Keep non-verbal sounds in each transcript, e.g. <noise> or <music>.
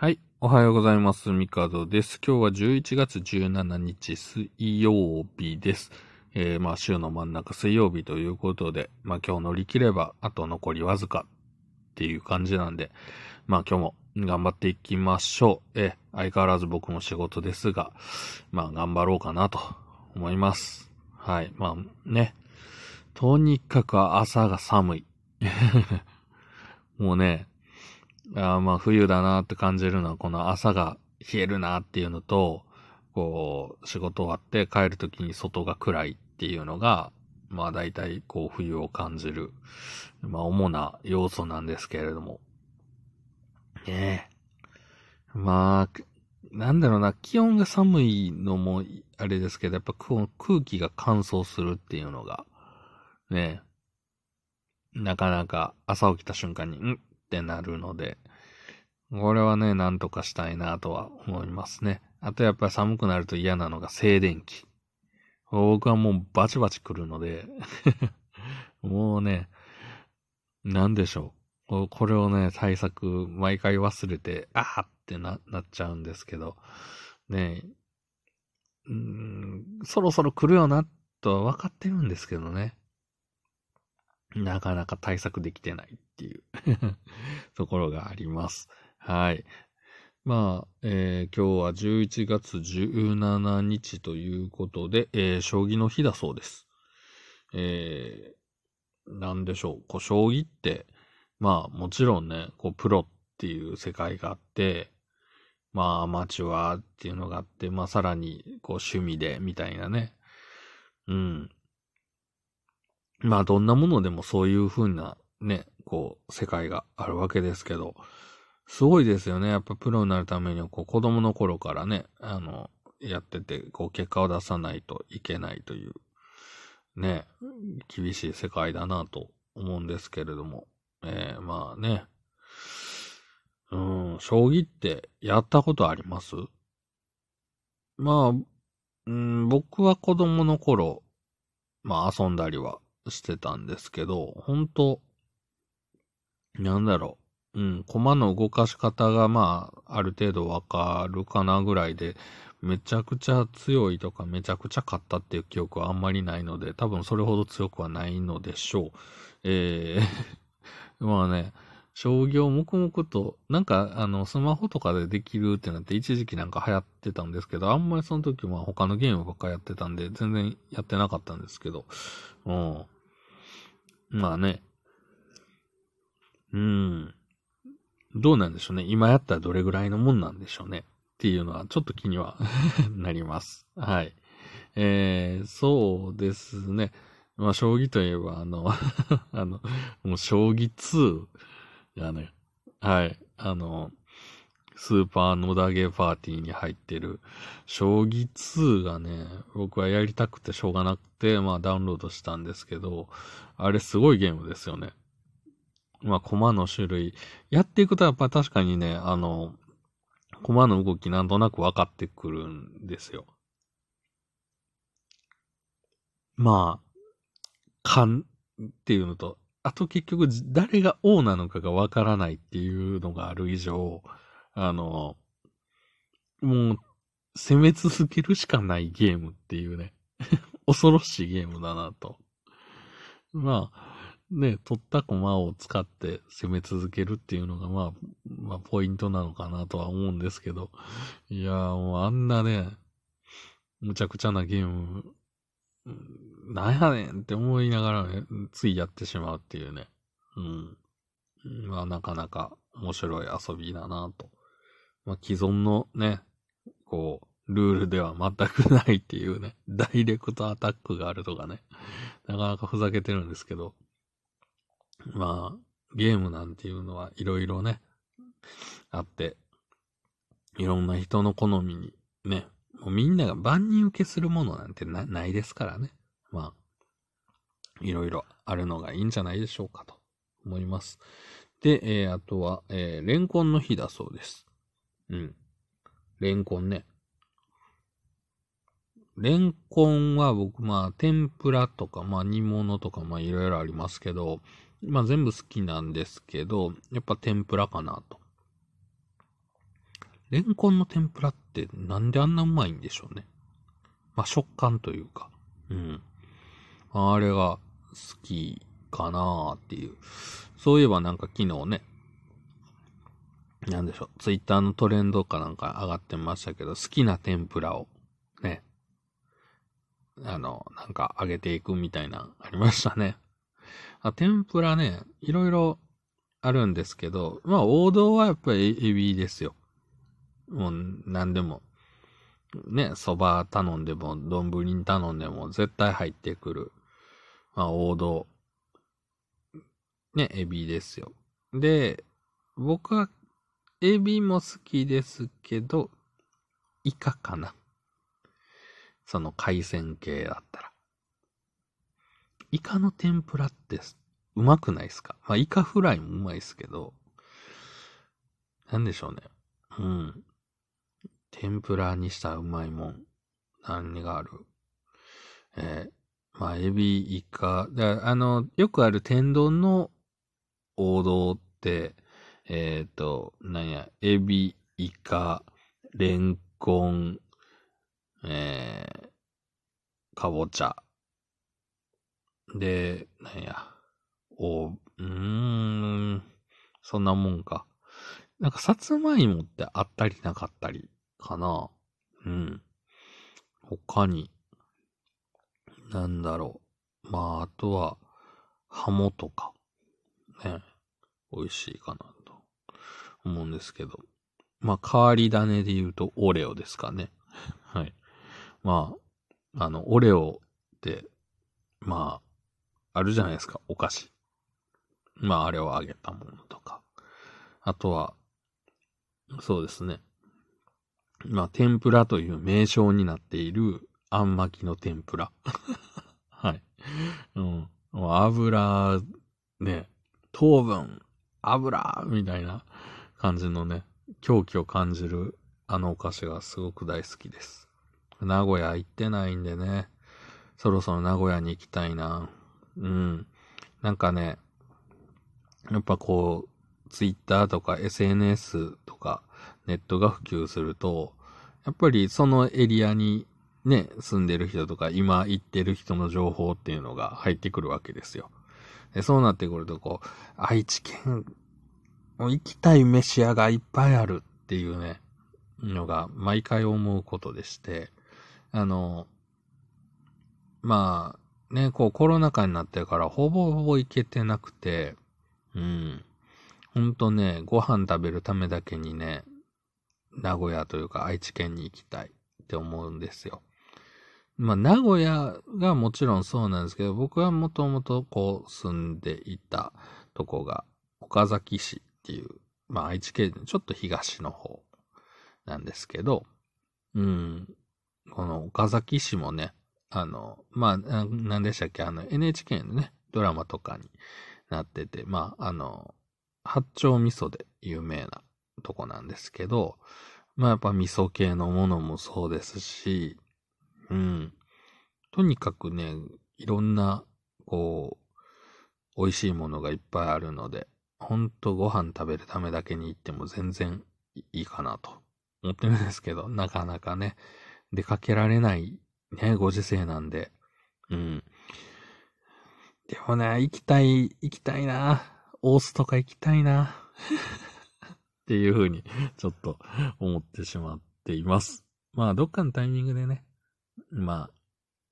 はい。おはようございます。ミカドです。今日は11月17日水曜日です。えー、まあ週の真ん中水曜日ということで、まあ今日乗り切ればあと残りわずかっていう感じなんで、まあ今日も頑張っていきましょう。えー、相変わらず僕も仕事ですが、まあ頑張ろうかなと思います。はい。まあね。とにかく朝が寒い。<laughs> もうね、あまあ冬だなって感じるのはこの朝が冷えるなっていうのと、こう仕事終わって帰るときに外が暗いっていうのが、まあ大体こう冬を感じる、まあ主な要素なんですけれども。ねえ。まあ、なんだろうな、気温が寒いのもあれですけど、やっぱ空気が乾燥するっていうのが、ねえ、なかなか朝起きた瞬間に、ん？ってなるので、これはね、なんとかしたいなとは思いますね。あとやっぱり寒くなると嫌なのが静電気。僕はもうバチバチ来るので、<laughs> もうね、なんでしょう。これをね、対策、毎回忘れて、あーってな、なっちゃうんですけど、ねん、そろそろ来るよな、とは分かってるんですけどね。なかなか対策できてないっていう <laughs> ところがあります。はい。まあ、えー今日は11月17日ということで、えー将棋の日だそうです。えーなんでしょう。こう、将棋って、まあ、もちろんね、こう、プロっていう世界があって、まあ、アマチュアっていうのがあって、まあ、さらに、こう、趣味で、みたいなね。うん。まあ、どんなものでもそういう風なね、こう、世界があるわけですけど、すごいですよね。やっぱプロになるためには、こう、子供の頃からね、あの、やってて、こう、結果を出さないといけないという、ね、厳しい世界だなと思うんですけれども、えー、まあね、うん、将棋ってやったことあります？まあ、うん、僕は子供の頃、まあ遊んだりはしてたんですけど、本当なんだろう。うん、駒の動かし方がまあ、ある程度わかるかなぐらいで、めちゃくちゃ強いとかめちゃくちゃ勝ったっていう記憶はあんまりないので、多分それほど強くはないのでしょう。えー、<laughs> まあね、将棋を黙々と、なんかあの、スマホとかでできるってなって一時期なんか流行ってたんですけど、あんまりその時は他のゲームばっかやってたんで、全然やってなかったんですけど、うん。まあね。うん。どうなんでしょうね。今やったらどれぐらいのもんなんでしょうね。っていうのはちょっと気には <laughs> なります。はい。えー、そうですね。まあ、将棋といえば、あの、<laughs> あの、もう将棋2がね、はい、あの、スーパー野田ゲーパーティーに入ってる、将棋2がね、僕はやりたくてしょうがなくて、まあダウンロードしたんですけど、あれすごいゲームですよね。まあ、駒の種類。やっていくとやっぱ確かにね、あの、駒の動きなんとなく分かってくるんですよ。まあ、勘っていうのと、あと結局誰が王なのかが分からないっていうのがある以上、あの、もう、攻め続けるしかないゲームっていうね。<laughs> 恐ろしいゲームだなと。まあ、ね、取った駒を使って攻め続けるっていうのが、まあ、まあ、ポイントなのかなとは思うんですけど。いやーもうあんなね、むちゃくちゃなゲーム、なんやねんって思いながらね、ついやってしまうっていうね。うん。まあ、なかなか面白い遊びだなと。まあ、既存のね、こう、ルールでは全くないっていうね、<laughs> ダイレクトアタックがあるとかね、なかなかふざけてるんですけど、まあ、ゲームなんていうのはいろいろね、あって、いろんな人の好みにね、もうみんなが万人受けするものなんてなないですからね。まあ、いろいろあるのがいいんじゃないでしょうかと思います。で、えー、あとは、えー、レンコンの日だそうです。うん。レンコンね。レンコンは僕、まあ、天ぷらとか、まあ、煮物とか、まあ、いろいろありますけど、まあ、全部好きなんですけど、やっぱ天ぷらかなと。レンコンの天ぷらってなんであんなうまいんでしょうね。まあ、食感というか。うん。あれが好きかなーっていう。そういえばなんか昨日ね、なんでしょう、ツイッターのトレンドかなんか上がってましたけど、好きな天ぷらを、ね、あの、なんか上げていくみたいな、ありましたね。あ、天ぷらね、いろいろあるんですけど、まあ王道はやっぱりエビですよ。もう何でも。ね、蕎麦頼んでも、丼に頼んでも絶対入ってくる。まあ王道。ね、エビですよ。で、僕はエビも好きですけど、イカかな。その海鮮系だったら。イカの天ぷらってうまくないですか？まあ、イカフライもうまいですけど、なんでしょうね。うん。天ぷらにしたうまいもん。何がある？えー、まあ、エビ、イカ、だあの、よくある天丼の王道って、えっ、ー、と、なんや、エビ、イカ、レンコン、えー、かぼちゃ。で、なんや、お、うーん、そんなもんか。なんか、さつまいもってあったりなかったりかな。うん。他に、なんだろう。まあ、あとは、ハモとか、ね、美味しいかなと思うんですけど。まあ、変わり種で言うと、オレオですかね。<laughs> はい。まあ、あの、オレオって、まあ、あるじゃないですか、お菓子。まあ、あれを揚げたものとか。あとは、そうですね。まあ、天ぷらという名称になっている、あん巻きの天ぷら。<laughs> はい。うん。油、ね、糖分、油、みたいな感じのね、狂気を感じるあのお菓子がすごく大好きです。名古屋行ってないんでね、そろそろ名古屋に行きたいな。うん。なんかね、やっぱこう、ツイッターとか SNS とかネットが普及すると、やっぱりそのエリアにね、住んでる人とか今行ってる人の情報っていうのが入ってくるわけですよ。でそうなってくると、こう、愛知県、行きたい飯屋がいっぱいあるっていうね、のが毎回思うことでして、あの、まあ、ね、こうコロナ禍になってからほぼほぼ行けてなくて、うん。ほんとね、ご飯食べるためだけにね、名古屋というか愛知県に行きたいって思うんですよ。まあ、名古屋がもちろんそうなんですけど、僕はもともとこう住んでいたとこが岡崎市っていう、まあ愛知県ちょっと東の方なんですけど、うん、この岡崎市もね、あの、まあ、なんでしたっけ、あの NHK のね、ドラマとかになってて、まあ、あの、八丁味噌で有名なとこなんですけど、まあやっぱ味噌系のものもそうですし、うん。とにかくね、いろんな、こう、美味しいものがいっぱいあるので、ほんとご飯食べるためだけに行っても全然いいかなと思ってるんですけど、なかなかね、出かけられないね、ご時世なんで、うん。でもね、行きたい、行きたいな。大須とか行きたいな。っていうふうに、ちょっと思ってしまっています。まあ、どっかのタイミングでね、まあ、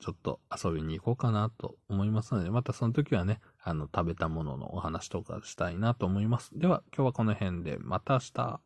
ちょっと遊びに行こうかなと思いますので、またその時はね、あの、食べたもののお話とかしたいなと思います。では、今日はこの辺で、また明日。